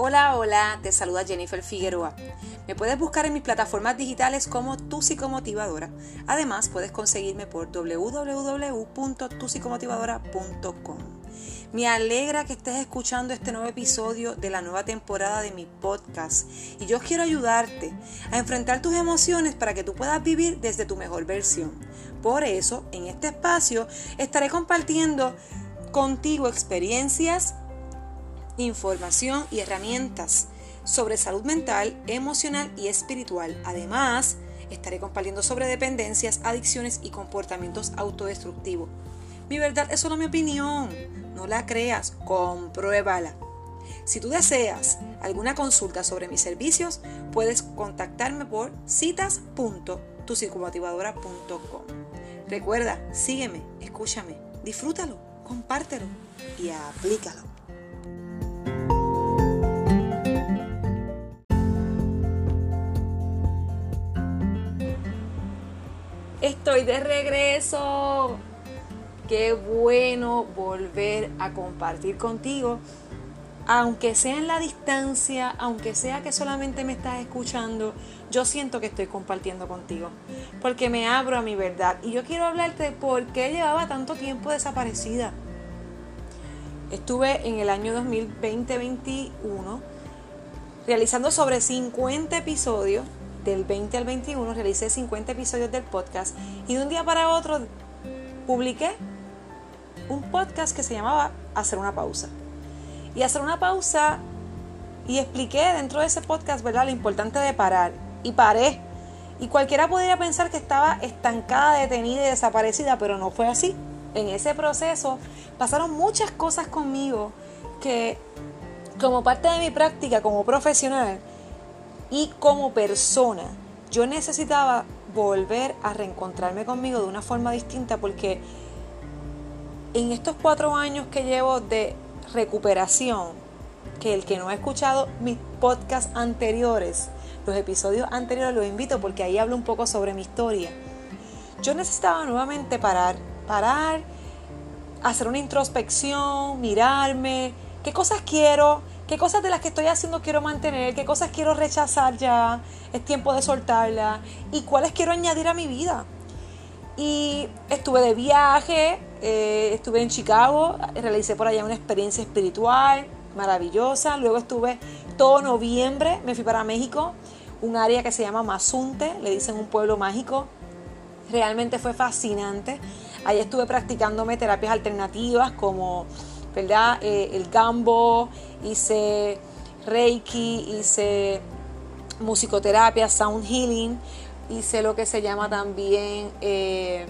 Hola, hola, te saluda Jennifer Figueroa. Me puedes buscar en mis plataformas digitales como Tu Psicomotivadora. Además, puedes conseguirme por www.tupsicomotivadora.com. Me alegra que estés escuchando este nuevo episodio de la nueva temporada de mi podcast y yo quiero ayudarte a enfrentar tus emociones para que tú puedas vivir desde tu mejor versión. Por eso, en este espacio estaré compartiendo contigo experiencias, información y herramientas sobre salud mental, emocional y espiritual. Además, estaré compartiendo sobre dependencias, adicciones y comportamientos autodestructivos. Mi verdad es solo mi opinión. No la creas, compruébala. Si tú deseas alguna consulta sobre mis servicios, puedes contactarme por citas.tucicomotivadora.com. Recuerda, sígueme, escúchame, disfrútalo, compártelo y aplícalo. Estoy de regreso. Qué bueno volver a compartir contigo. Aunque sea en la distancia, aunque sea que solamente me estás escuchando, yo siento que estoy compartiendo contigo. Porque me abro a mi verdad. Y yo quiero hablarte de por qué llevaba tanto tiempo desaparecida. Estuve en el año 2020-21 realizando sobre 50 episodios del 20 al 21 realicé 50 episodios del podcast y de un día para otro publiqué un podcast que se llamaba Hacer una pausa. Y hacer una pausa y expliqué dentro de ese podcast, ¿verdad?, lo importante de parar. Y paré. Y cualquiera podría pensar que estaba estancada, detenida y desaparecida, pero no fue así. En ese proceso pasaron muchas cosas conmigo que como parte de mi práctica como profesional y como persona, yo necesitaba volver a reencontrarme conmigo de una forma distinta porque en estos cuatro años que llevo de recuperación, que el que no ha escuchado mis podcasts anteriores, los episodios anteriores, los invito porque ahí hablo un poco sobre mi historia. Yo necesitaba nuevamente parar, parar, hacer una introspección, mirarme, qué cosas quiero, ¿Qué cosas de las que estoy haciendo quiero mantener? ¿Qué cosas quiero rechazar ya? Es tiempo de soltarla. ¿Y cuáles quiero añadir a mi vida? Y estuve de viaje, eh, estuve en Chicago, realicé por allá una experiencia espiritual maravillosa. Luego estuve todo noviembre, me fui para México, un área que se llama Mazunte, le dicen un pueblo mágico. Realmente fue fascinante. Allí estuve practicándome terapias alternativas como ¿verdad? Eh, el gambo, hice reiki, hice musicoterapia, sound healing, hice lo que se llama también eh,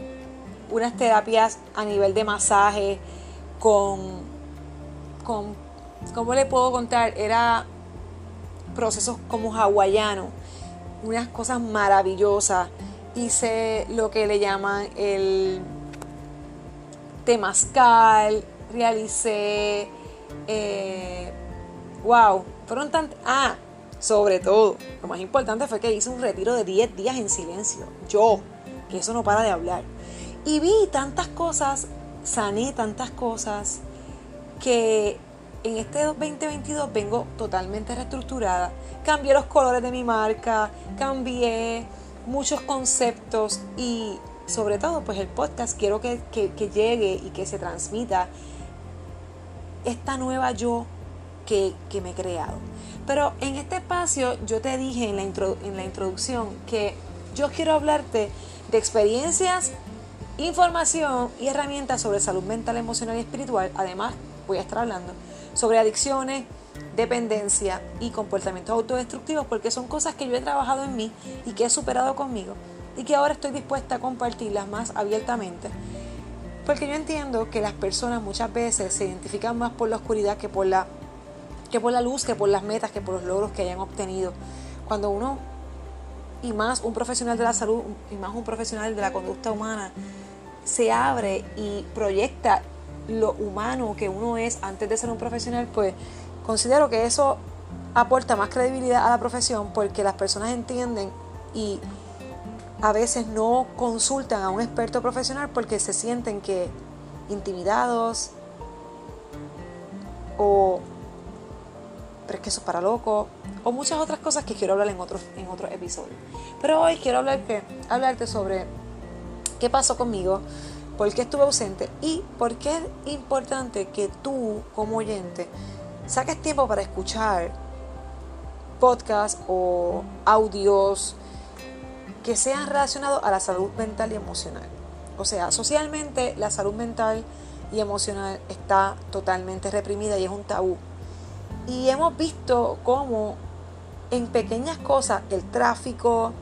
unas terapias a nivel de masaje con, con, ¿cómo le puedo contar? Era procesos como hawaiano, unas cosas maravillosas. Hice lo que le llaman el temazcal, realicé, eh, wow, fueron tan... Ah, sobre todo, lo más importante fue que hice un retiro de 10 días en silencio. Yo, que eso no para de hablar. Y vi tantas cosas, sané tantas cosas, que en este 2022 vengo totalmente reestructurada. Cambié los colores de mi marca, cambié muchos conceptos y sobre todo pues el podcast quiero que, que llegue y que se transmita esta nueva yo que, me he creado. Pero en este espacio yo te dije en la, en la introducción que yo quiero hablarte de experiencias, información y herramientas sobre salud mental, emocional y espiritual. Además, voy a estar hablando sobre adicciones, dependencia y comportamientos autodestructivos porque son cosas que yo he trabajado en mí y que he superado conmigo y que ahora estoy dispuesta a compartirlas más abiertamente porque yo entiendo que las personas muchas veces se identifican más por la oscuridad que por la, que por la luz, que por las metas, que por los logros que hayan obtenido. Cuando uno, y más un profesional de la salud, y más un profesional de la conducta humana, se abre y proyecta lo humano que uno es antes de ser un profesional, pues considero que eso aporta más credibilidad a la profesión porque las personas entienden y a veces no consultan a un experto profesional porque se sienten que intimidados o pero es que eso es para locos, o muchas otras cosas que quiero hablar en otros, en otros episodios. Pero hoy quiero hablarte, hablarte sobre qué pasó conmigo, por qué estuve ausente y por qué es importante que tú, como oyente, saques tiempo para escuchar podcasts o audios que sean relacionados a la salud mental y emocional. O sea, socialmente la salud mental y emocional está totalmente reprimida y es un tabú. Y hemos visto cómo en pequeñas cosas, el tráfico,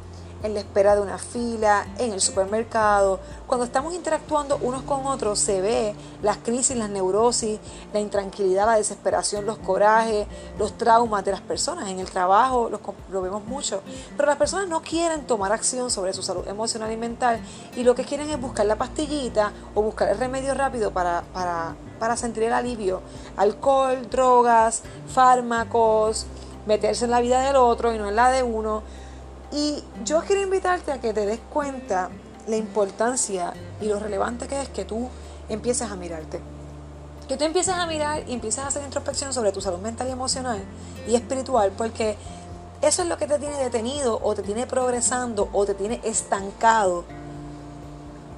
en la espera de una fila, en el supermercado. Cuando estamos interactuando unos con otros se ve las crisis, las neurosis, la intranquilidad, la desesperación, los corajes, los traumas de las personas. En el trabajo lo, vemos mucho. Pero las personas no quieren tomar acción sobre su salud emocional y mental y lo que quieren es buscar la pastillita o buscar el remedio rápido para, para, para sentir el alivio. Alcohol, drogas, fármacos, meterse en la vida del otro y no en la de uno y yo quiero invitarte a que te des cuenta la importancia y lo relevante que es que tú empieces a mirarte. Que tú empieces a mirar y empieces a hacer introspección sobre tu salud mental y emocional y espiritual, porque eso es lo que te tiene detenido o te tiene progresando o te tiene estancado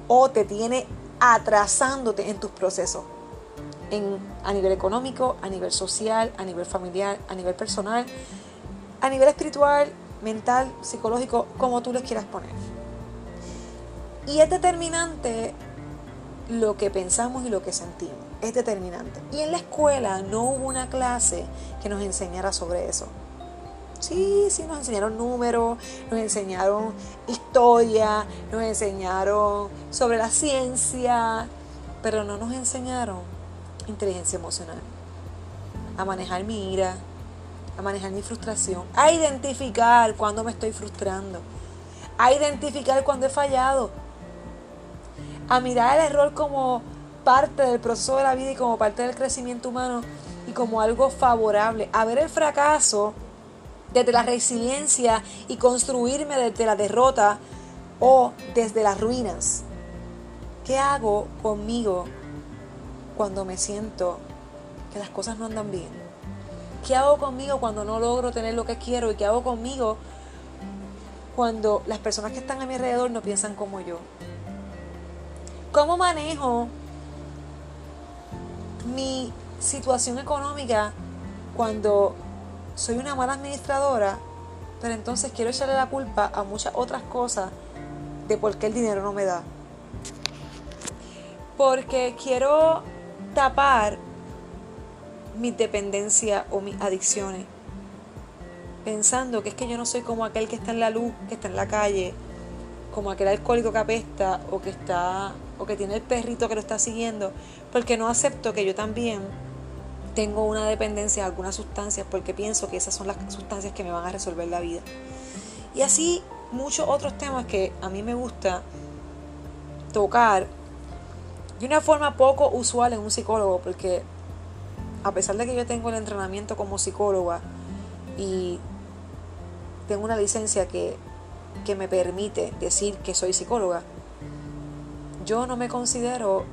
o te tiene atrasándote en tus procesos. En, a nivel económico, a nivel social, a nivel familiar, a nivel personal, a nivel espiritual mental, psicológico, como tú les quieras poner. Y es determinante lo que pensamos y lo que sentimos. Es determinante. Y en la escuela no hubo una clase que nos enseñara sobre eso. Sí, sí, nos enseñaron números, nos enseñaron historia, nos enseñaron sobre la ciencia, pero no nos enseñaron inteligencia emocional, a manejar mi ira, a manejar mi frustración, a identificar cuando me estoy frustrando, a identificar cuando he fallado, a mirar el error como parte del proceso de la vida y como parte del crecimiento humano y como algo favorable, a ver el fracaso desde la resiliencia y construirme desde la derrota o desde las ruinas. ¿Qué hago conmigo cuando me siento que las cosas no andan bien? ¿Qué hago conmigo cuando no logro tener lo que quiero? ¿Y qué hago conmigo cuando las personas que están a mi alrededor no piensan como yo? ¿Cómo manejo mi situación económica cuando soy una mala administradora, pero entonces quiero echarle la culpa a muchas otras cosas de por qué el dinero no me da? Porque quiero tapar mi dependencia o mis adicciones. Pensando que es que yo no soy como aquel que está en la luz, que está en la calle, como aquel alcohólico que apesta o que está o que tiene el perrito que lo está siguiendo, porque no acepto que yo también tengo una dependencia a algunas sustancias porque pienso que esas son las sustancias que me van a resolver la vida. Y así muchos otros temas que a mí me gusta tocar de una forma poco usual en un psicólogo, porque a pesar de que yo tengo el entrenamiento como psicóloga y tengo una licencia que, que me permite decir que soy psicóloga, yo no me considero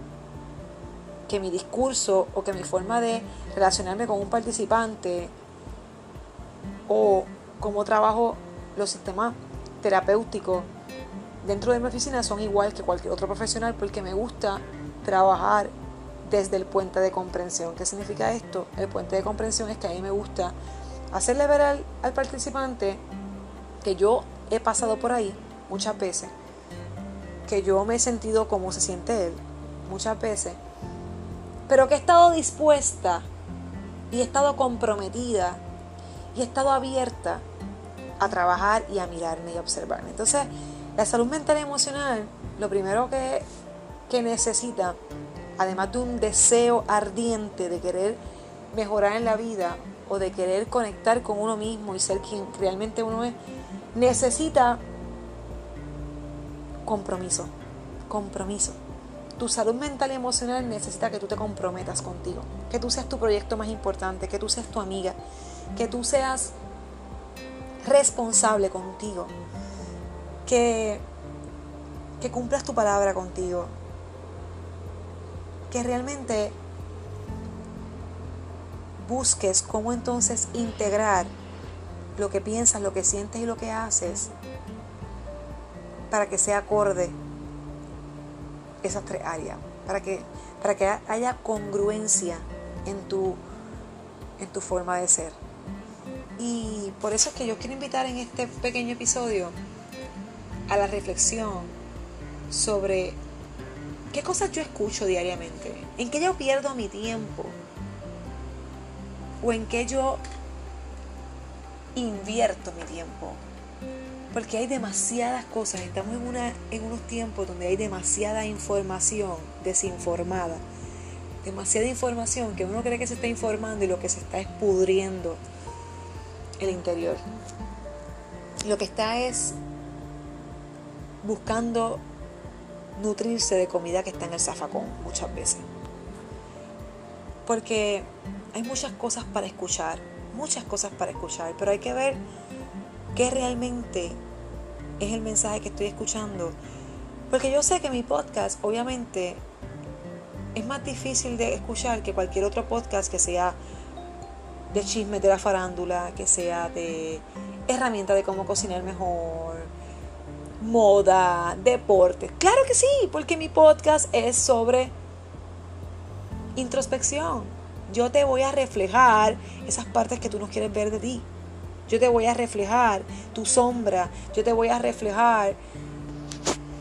que mi discurso o que mi forma de relacionarme con un participante o cómo trabajo los sistemas terapéuticos dentro de mi oficina son igual que cualquier otro profesional porque me gusta trabajar desde el puente de comprensión. ¿Qué significa esto? El puente de comprensión es que a mí me gusta hacerle ver al, participante que yo he pasado por ahí muchas veces, que yo me he sentido como se siente él muchas veces, pero que he estado dispuesta y he estado comprometida y he estado abierta a trabajar y a mirarme y a observarme. Entonces, la salud mental y emocional, lo primero que, que necesita además de un deseo ardiente de querer mejorar en la vida o de querer conectar con uno mismo y ser quien realmente uno es, necesita compromiso, compromiso. Tu salud mental y emocional necesita que tú te comprometas contigo, que tú seas tu proyecto más importante, que tú seas tu amiga, que tú seas responsable contigo, que, que cumplas tu palabra contigo, que realmente busques cómo entonces integrar lo que piensas, lo que sientes y lo que haces para que sea acorde esas tres áreas, para que, para que haya congruencia en tu, en tu forma de ser. Y por eso es que yo quiero invitar en este pequeño episodio a la reflexión sobre qué cosas yo escucho diariamente, en qué yo pierdo mi tiempo o en qué yo invierto mi tiempo. Porque hay demasiadas cosas, estamos en, una, en unos tiempos donde hay demasiada información desinformada, demasiada información que uno cree que se está informando y lo que se está es pudriendo el interior. Lo que está es buscando nutrirse de comida que está en el zafacón muchas veces. Porque hay muchas cosas para escuchar, muchas cosas para escuchar, pero hay que ver qué realmente es el mensaje que estoy escuchando. Porque yo sé que mi podcast, obviamente, es más difícil de escuchar que cualquier otro podcast que sea de chismes de la farándula, que sea de herramientas de cómo cocinar mejor, moda, deporte. Claro que sí, porque mi podcast es sobre introspección. Yo te voy a reflejar esas partes que tú no quieres ver de ti. Yo te voy a reflejar tu sombra. Yo te voy a reflejar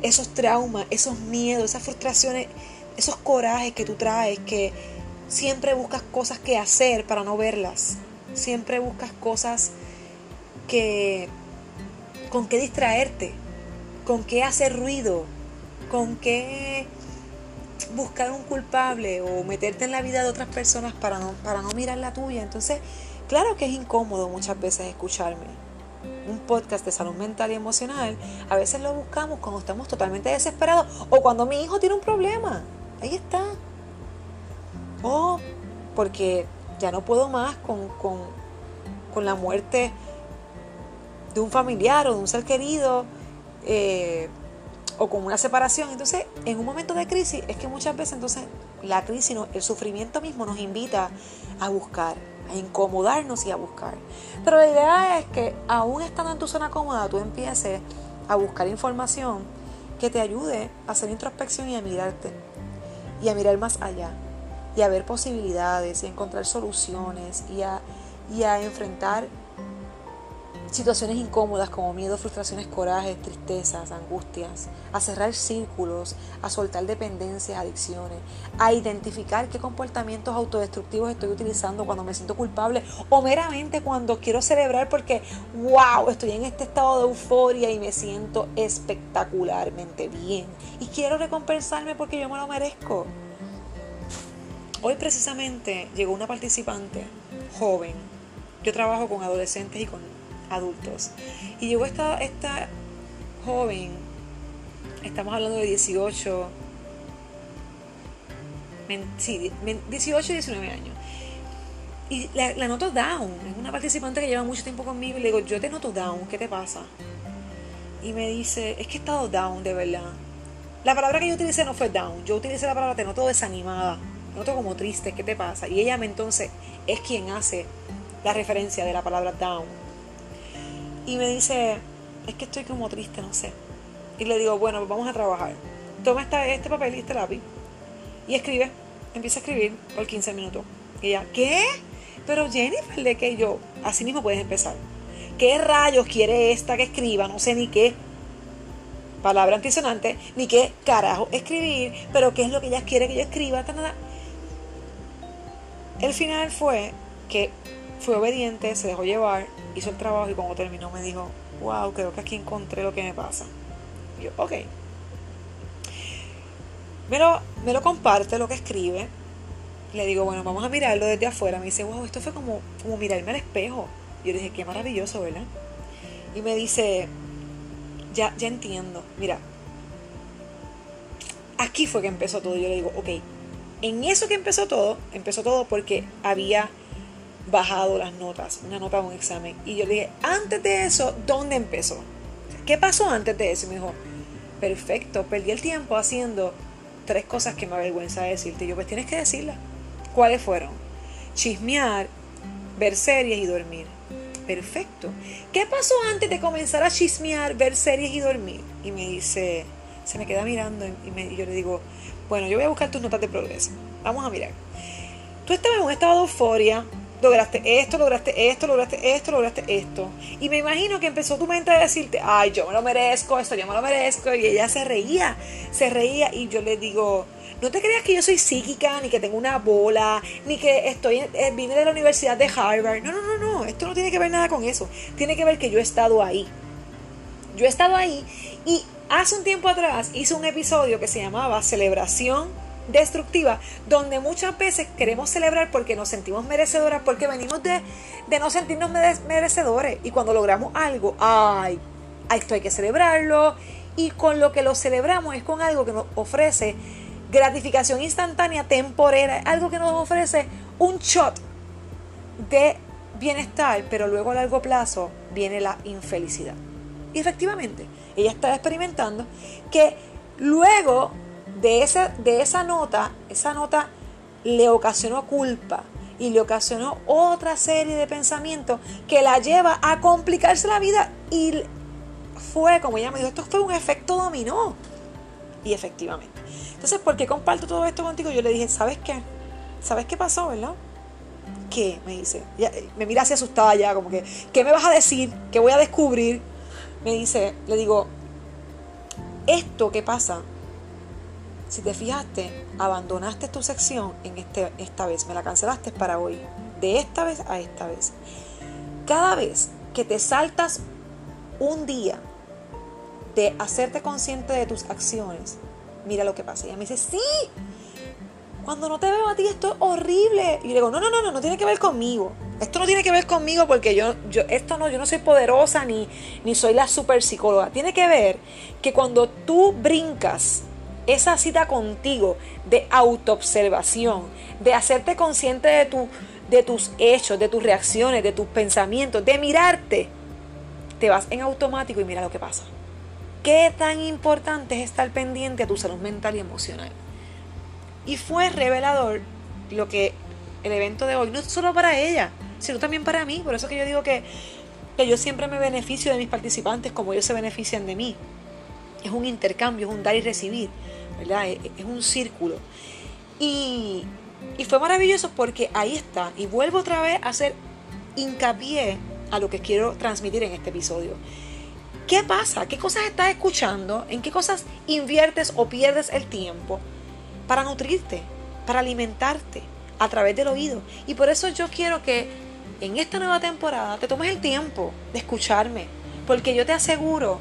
esos traumas, esos miedos, esas frustraciones, esos corajes que tú traes, que siempre buscas cosas que hacer para no verlas. Siempre buscas cosas que con qué distraerte, con qué hacer ruido, con qué buscar un culpable o meterte en la vida de otras personas para no, para no mirar la tuya. Entonces, claro que es incómodo muchas veces escucharme. Un podcast de salud mental y emocional, a veces lo buscamos cuando estamos totalmente desesperados o cuando mi hijo tiene un problema. Ahí está. O porque ya no puedo más con, con, con la muerte de un familiar o de un ser querido. Eh, o con una separación. Entonces, en un momento de crisis, es que muchas veces entonces la crisis, el sufrimiento mismo nos invita a buscar, a incomodarnos y a buscar. Pero la idea es que aún estando en tu zona cómoda, tú empieces a buscar información que te ayude a hacer introspección y a mirarte. Y a mirar más allá. Y a ver posibilidades y a encontrar soluciones y a, y a enfrentar situaciones incómodas como miedo, frustraciones, corajes, tristezas, angustias, a cerrar círculos, a soltar dependencias, adicciones, a identificar qué comportamientos autodestructivos estoy utilizando cuando me siento culpable o meramente cuando quiero celebrar porque, wow, estoy en este estado de euforia y me siento espectacularmente bien y quiero recompensarme porque yo me lo merezco. Hoy precisamente llegó una participante joven. Yo trabajo con adolescentes y con adultos. Y llegó esta, esta joven, estamos hablando de 18, sí, 18 y 19 años. Y la, la, noto down, es una participante que lleva mucho tiempo conmigo y le digo, yo te noto down, ¿qué te pasa? Y me dice, es que he estado down de verdad. La palabra que yo utilicé no fue down, yo utilicé la palabra te noto desanimada, te noto como triste, ¿qué te pasa? Y ella me entonces es quien hace la referencia de la palabra down y me dice, es que estoy como triste, no sé. Y le digo, bueno, pues vamos a trabajar. Toma esta, este papel y este lápiz y escribe. Empieza a escribir por 15 minutos. Y ella, ¿qué? Pero Jennifer, ¿de qué yo? Así mismo puedes empezar. ¿Qué rayos quiere esta que escriba? No sé ni qué palabra antisonante, ni qué carajo escribir, pero qué es lo que ella quiere que yo escriba. Nada. El final fue que fue obediente, se dejó llevar, hizo el trabajo y cuando terminó me dijo, wow, creo que aquí encontré lo que me pasa. Yo, ok. Me lo, me lo comparte lo que escribe. Le digo, bueno, vamos a mirarlo desde afuera. Me dice, wow, esto fue como, como mirarme al espejo. Yo dije, qué maravilloso, ¿verdad? Y me dice, ya, ya entiendo. Mira, aquí fue que empezó todo. Yo le digo, ok, en eso que empezó todo, empezó todo porque había bajado las notas, una nota de un examen. Y yo le dije, antes de eso, ¿dónde empezó? ¿Qué pasó antes de eso? Y me dijo, perfecto, perdí el tiempo haciendo tres cosas que me avergüenza decirte. Y yo, pues tienes que decirlas. ¿Cuáles fueron? chismear, ver series y dormir. Perfecto. ¿Qué pasó antes de comenzar a chismear, ver series y dormir? Y me dice, se me queda mirando y, y yo le digo, bueno, yo voy a buscar tus notas de progreso. Vamos a mirar. Tú estabas en un estado de euforia, lograste esto, lograste esto, lograste esto, lograste esto. Y me imagino que empezó tu mente a decirte, ay, yo me lo merezco, esto yo me lo merezco. Y ella se reía, se reía y yo le digo, no te creas que yo soy psíquica, ni que tengo una bola, ni que estoy eh, vine de la Universidad de Harvard. No, no, no, no, esto no tiene que ver nada con eso. Tiene que ver que yo he estado ahí. Yo he estado ahí y hace un tiempo atrás hice un episodio que se llamaba Celebración destructiva, donde muchas veces queremos celebrar porque nos sentimos merecedoras, porque venimos de, de no sentirnos merecedores. Y cuando logramos algo, ay, esto hay que celebrarlo. Y con lo que lo celebramos es con algo que nos ofrece gratificación instantánea, temporera, algo que nos ofrece un shot de bienestar, pero luego a largo plazo viene la infelicidad. Y efectivamente, ella está experimentando que luego de esa, de esa nota, esa nota le ocasionó culpa y le ocasionó otra serie de pensamientos que la lleva a complicarse la vida y fue, como ella me dijo, esto fue un efecto dominó. Y efectivamente. Entonces, ¿por qué comparto todo esto contigo? Yo le dije, ¿sabes qué? ¿Sabes qué pasó, verdad? ¿Qué? Me dice. me mira así asustada ya, como que, ¿qué me vas a decir? ¿Qué voy a descubrir? Me dice, le digo, esto que pasa si te fijaste, abandonaste tu sección en este, esta vez, me la cancelaste para hoy, de esta vez a esta vez. Cada vez que te saltas un día de hacerte consciente de tus acciones, mira lo que pasa. Ella me dice, sí, cuando no te veo a ti esto es horrible. Y le digo, no, no, no, no, no tiene que ver conmigo. Esto no tiene que ver conmigo porque yo, yo, esto no, yo no soy poderosa ni, ni soy la super psicóloga. Tiene que ver que cuando tú brincas esa cita contigo de autoobservación, de hacerte consciente de, tu, de tus hechos, de tus reacciones, de tus pensamientos, de mirarte, te vas en automático y mira lo que pasa. ¿Qué tan importante es estar pendiente a tu salud mental y emocional? Y fue revelador lo que el evento de hoy, no solo para ella, sino también para mí. Por eso que yo digo que, que yo siempre me beneficio de mis participantes como ellos se benefician de mí. Es un intercambio, es un dar y recibir. ¿verdad? Es un círculo. Y, y fue maravilloso porque ahí está. Y vuelvo otra vez a hacer hincapié a lo que quiero transmitir en este episodio. ¿Qué pasa? ¿Qué cosas estás escuchando? ¿En qué cosas inviertes o pierdes el tiempo para nutrirte, para alimentarte a través del oído? Y por eso yo quiero que en esta nueva temporada te tomes el tiempo de escucharme, porque yo te aseguro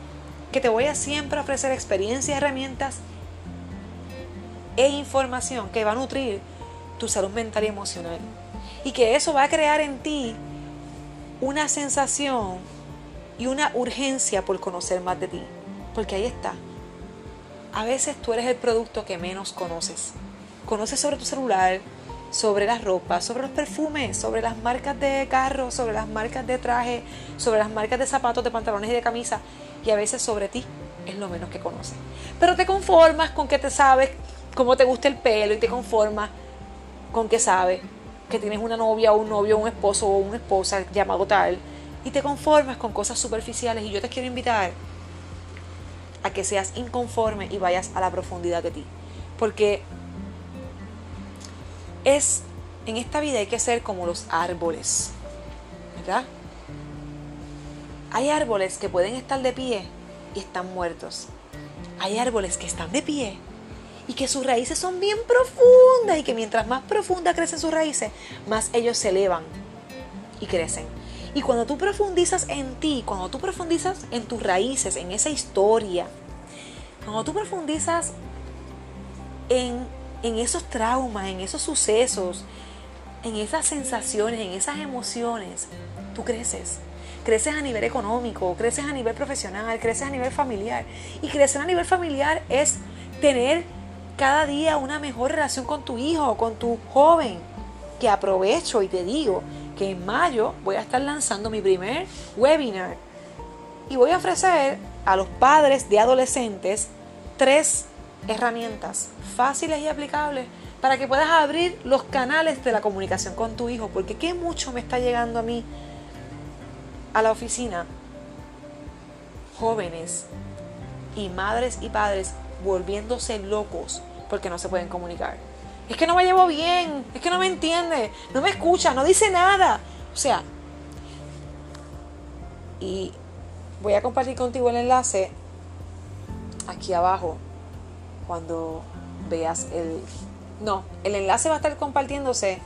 que te voy a siempre ofrecer experiencias, herramientas e información que va a nutrir tu salud mental y emocional. Y que eso va a crear en ti una sensación y una urgencia por conocer más de ti. Porque ahí está. A veces tú eres el producto que menos conoces. Conoces sobre tu celular, sobre las ropas, sobre los perfumes, sobre las marcas de carro, sobre las marcas de traje, sobre las marcas de zapatos, de pantalones y de camisa. Y a veces sobre ti es lo menos que conoces. Pero te conformas con que te sabes cómo te gusta el pelo y te conformas con que sabes que tienes una novia o un novio, un esposo o una esposa llamado tal y te conformas con cosas superficiales y yo te quiero invitar a que seas inconforme y vayas a la profundidad de ti. Porque es en esta vida hay que ser como los árboles, ¿verdad? Hay árboles que pueden estar de pie y están muertos. Hay árboles que están de pie y que sus raíces son bien profundas y que mientras más profunda crecen sus raíces, más ellos se elevan y crecen. Y cuando tú profundizas en ti, cuando tú profundizas en tus raíces, en esa historia, cuando tú profundizas en, en esos traumas, en esos sucesos, en esas sensaciones, en esas emociones, tú creces. Creces a nivel económico, creces a nivel profesional, creces a nivel familiar. Y crecer a nivel familiar es tener cada día una mejor relación con tu hijo, con tu joven. Que aprovecho y te digo que en mayo voy a estar lanzando mi primer webinar y voy a ofrecer a los padres de adolescentes tres herramientas fáciles y aplicables para que puedas abrir los canales de la comunicación con tu hijo, porque qué mucho me está llegando a mí a la oficina jóvenes y madres y padres volviéndose locos porque no se pueden comunicar. Es que no me llevo bien, es que no me entiende, no me escucha, no dice nada. O sea, y voy a compartir contigo el enlace aquí abajo cuando veas el... No, el enlace va a estar compartiéndose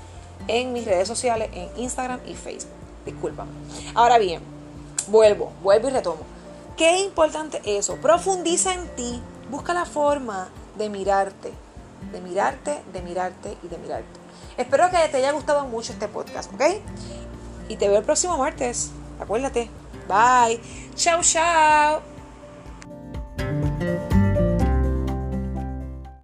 en mis redes sociales, en Instagram y Facebook. Discúlpame. Ahora bien, vuelvo, vuelvo y retomo. Qué importante eso. Profundiza en ti. Busca la forma de mirarte, de mirarte, de mirarte y de mirarte. Espero que te haya gustado mucho este podcast, ¿ok? Y te veo el próximo martes. Acuérdate. Bye. Chao, chao.